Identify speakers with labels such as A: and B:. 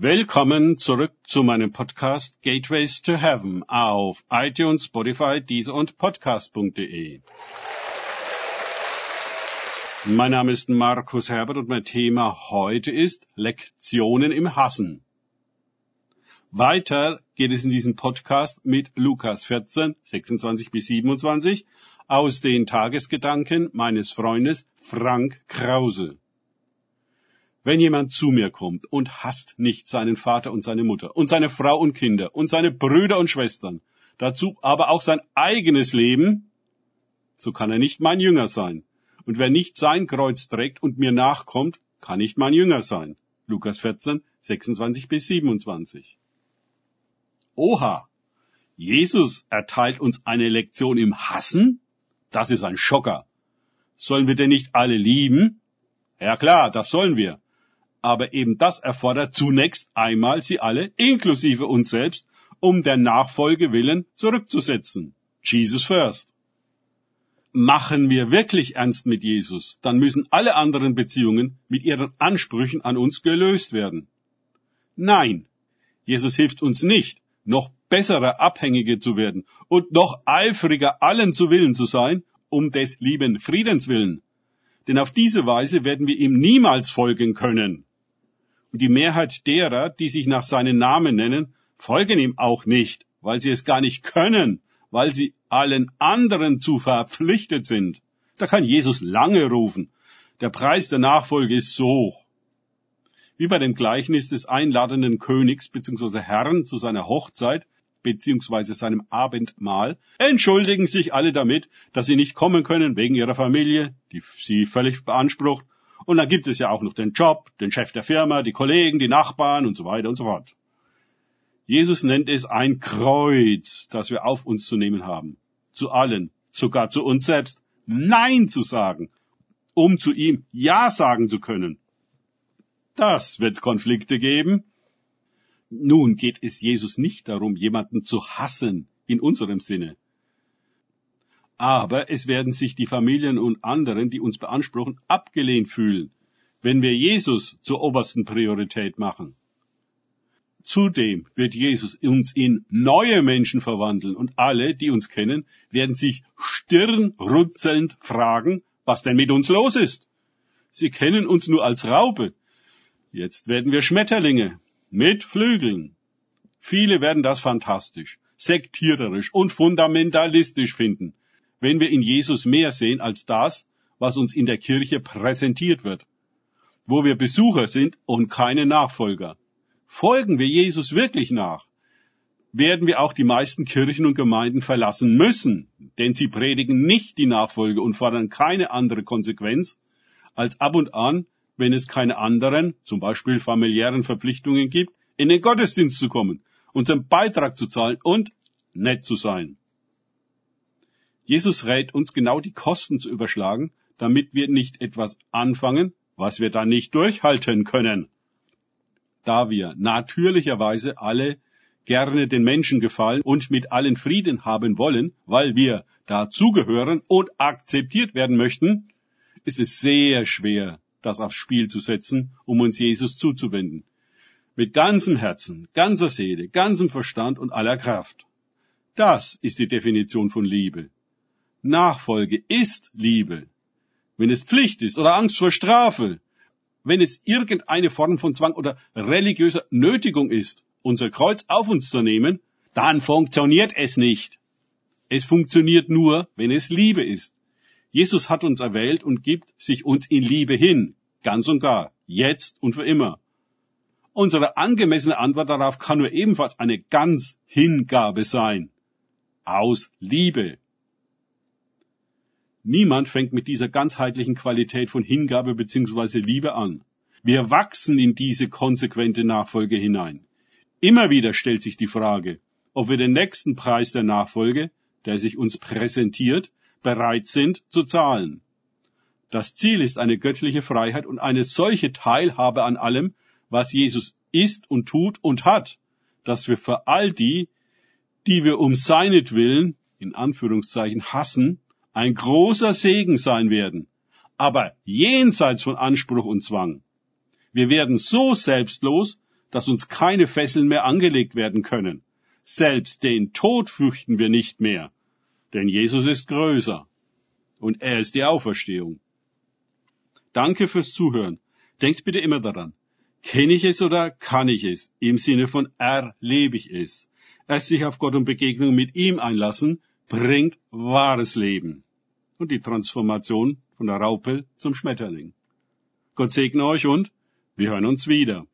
A: Willkommen zurück zu meinem Podcast Gateways to Heaven auf iTunes, Spotify, Deezer und Podcast.de. Mein Name ist Markus Herbert und mein Thema heute ist Lektionen im Hassen. Weiter geht es in diesem Podcast mit Lukas 14, 26 bis 27 aus den Tagesgedanken meines Freundes Frank Krause. Wenn jemand zu mir kommt und hasst nicht seinen Vater und seine Mutter und seine Frau und Kinder und seine Brüder und Schwestern, dazu aber auch sein eigenes Leben, so kann er nicht mein Jünger sein. Und wer nicht sein Kreuz trägt und mir nachkommt, kann nicht mein Jünger sein. Lukas 14, 26 bis 27. Oha! Jesus erteilt uns eine Lektion im Hassen? Das ist ein Schocker. Sollen wir denn nicht alle lieben? Ja klar, das sollen wir aber eben das erfordert zunächst einmal sie alle, inklusive uns selbst, um der Nachfolge willen zurückzusetzen. Jesus first. Machen wir wirklich ernst mit Jesus, dann müssen alle anderen Beziehungen mit ihren Ansprüchen an uns gelöst werden. Nein, Jesus hilft uns nicht, noch bessere Abhängige zu werden und noch eifriger allen zu Willen zu sein, um des lieben Friedens willen. Denn auf diese Weise werden wir ihm niemals folgen können. Und die Mehrheit derer, die sich nach seinem Namen nennen, folgen ihm auch nicht, weil sie es gar nicht können, weil sie allen anderen zu verpflichtet sind. Da kann Jesus lange rufen. Der Preis der Nachfolge ist so hoch. Wie bei dem Gleichnis des einladenden Königs bzw. Herrn zu seiner Hochzeit bzw. seinem Abendmahl entschuldigen sich alle damit, dass sie nicht kommen können wegen ihrer Familie, die sie völlig beansprucht, und dann gibt es ja auch noch den Job, den Chef der Firma, die Kollegen, die Nachbarn und so weiter und so fort. Jesus nennt es ein Kreuz, das wir auf uns zu nehmen haben. Zu allen, sogar zu uns selbst, Nein zu sagen, um zu ihm Ja sagen zu können. Das wird Konflikte geben. Nun geht es Jesus nicht darum, jemanden zu hassen in unserem Sinne. Aber es werden sich die Familien und anderen, die uns beanspruchen, abgelehnt fühlen, wenn wir Jesus zur obersten Priorität machen. Zudem wird Jesus uns in neue Menschen verwandeln und alle, die uns kennen, werden sich stirnrunzelnd fragen, was denn mit uns los ist. Sie kennen uns nur als Raupe. Jetzt werden wir Schmetterlinge mit Flügeln. Viele werden das fantastisch, sektiererisch und fundamentalistisch finden wenn wir in Jesus mehr sehen als das, was uns in der Kirche präsentiert wird, wo wir Besucher sind und keine Nachfolger. Folgen wir Jesus wirklich nach, werden wir auch die meisten Kirchen und Gemeinden verlassen müssen, denn sie predigen nicht die Nachfolge und fordern keine andere Konsequenz, als ab und an, wenn es keine anderen, zum Beispiel familiären Verpflichtungen gibt, in den Gottesdienst zu kommen, unseren Beitrag zu zahlen und nett zu sein. Jesus rät uns genau die Kosten zu überschlagen, damit wir nicht etwas anfangen, was wir dann nicht durchhalten können. Da wir natürlicherweise alle gerne den Menschen gefallen und mit allen Frieden haben wollen, weil wir dazugehören und akzeptiert werden möchten, ist es sehr schwer, das aufs Spiel zu setzen, um uns Jesus zuzuwenden. Mit ganzem Herzen, ganzer Seele, ganzem Verstand und aller Kraft. Das ist die Definition von Liebe. Nachfolge ist Liebe. Wenn es Pflicht ist oder Angst vor Strafe, wenn es irgendeine Form von Zwang oder religiöser Nötigung ist, unser Kreuz auf uns zu nehmen, dann funktioniert es nicht. Es funktioniert nur, wenn es Liebe ist. Jesus hat uns erwählt und gibt sich uns in Liebe hin, ganz und gar, jetzt und für immer. Unsere angemessene Antwort darauf kann nur ebenfalls eine ganz Hingabe sein. Aus Liebe. Niemand fängt mit dieser ganzheitlichen Qualität von Hingabe bzw. Liebe an. Wir wachsen in diese konsequente Nachfolge hinein. Immer wieder stellt sich die Frage, ob wir den nächsten Preis der Nachfolge, der sich uns präsentiert, bereit sind zu zahlen. Das Ziel ist eine göttliche Freiheit und eine solche Teilhabe an allem, was Jesus ist und tut und hat, dass wir für all die, die wir um seinetwillen, in Anführungszeichen, hassen, ein großer Segen sein werden, aber jenseits von Anspruch und Zwang. Wir werden so selbstlos, dass uns keine Fesseln mehr angelegt werden können. Selbst den Tod fürchten wir nicht mehr, denn Jesus ist größer und er ist die Auferstehung. Danke fürs Zuhören. Denkt bitte immer daran. Kenne ich es oder kann ich es? Im Sinne von erlebe ich es. Erst sich auf Gott und Begegnung mit ihm einlassen, bringt wahres Leben. Und die Transformation von der Raupe zum Schmetterling. Gott segne euch und wir hören uns wieder.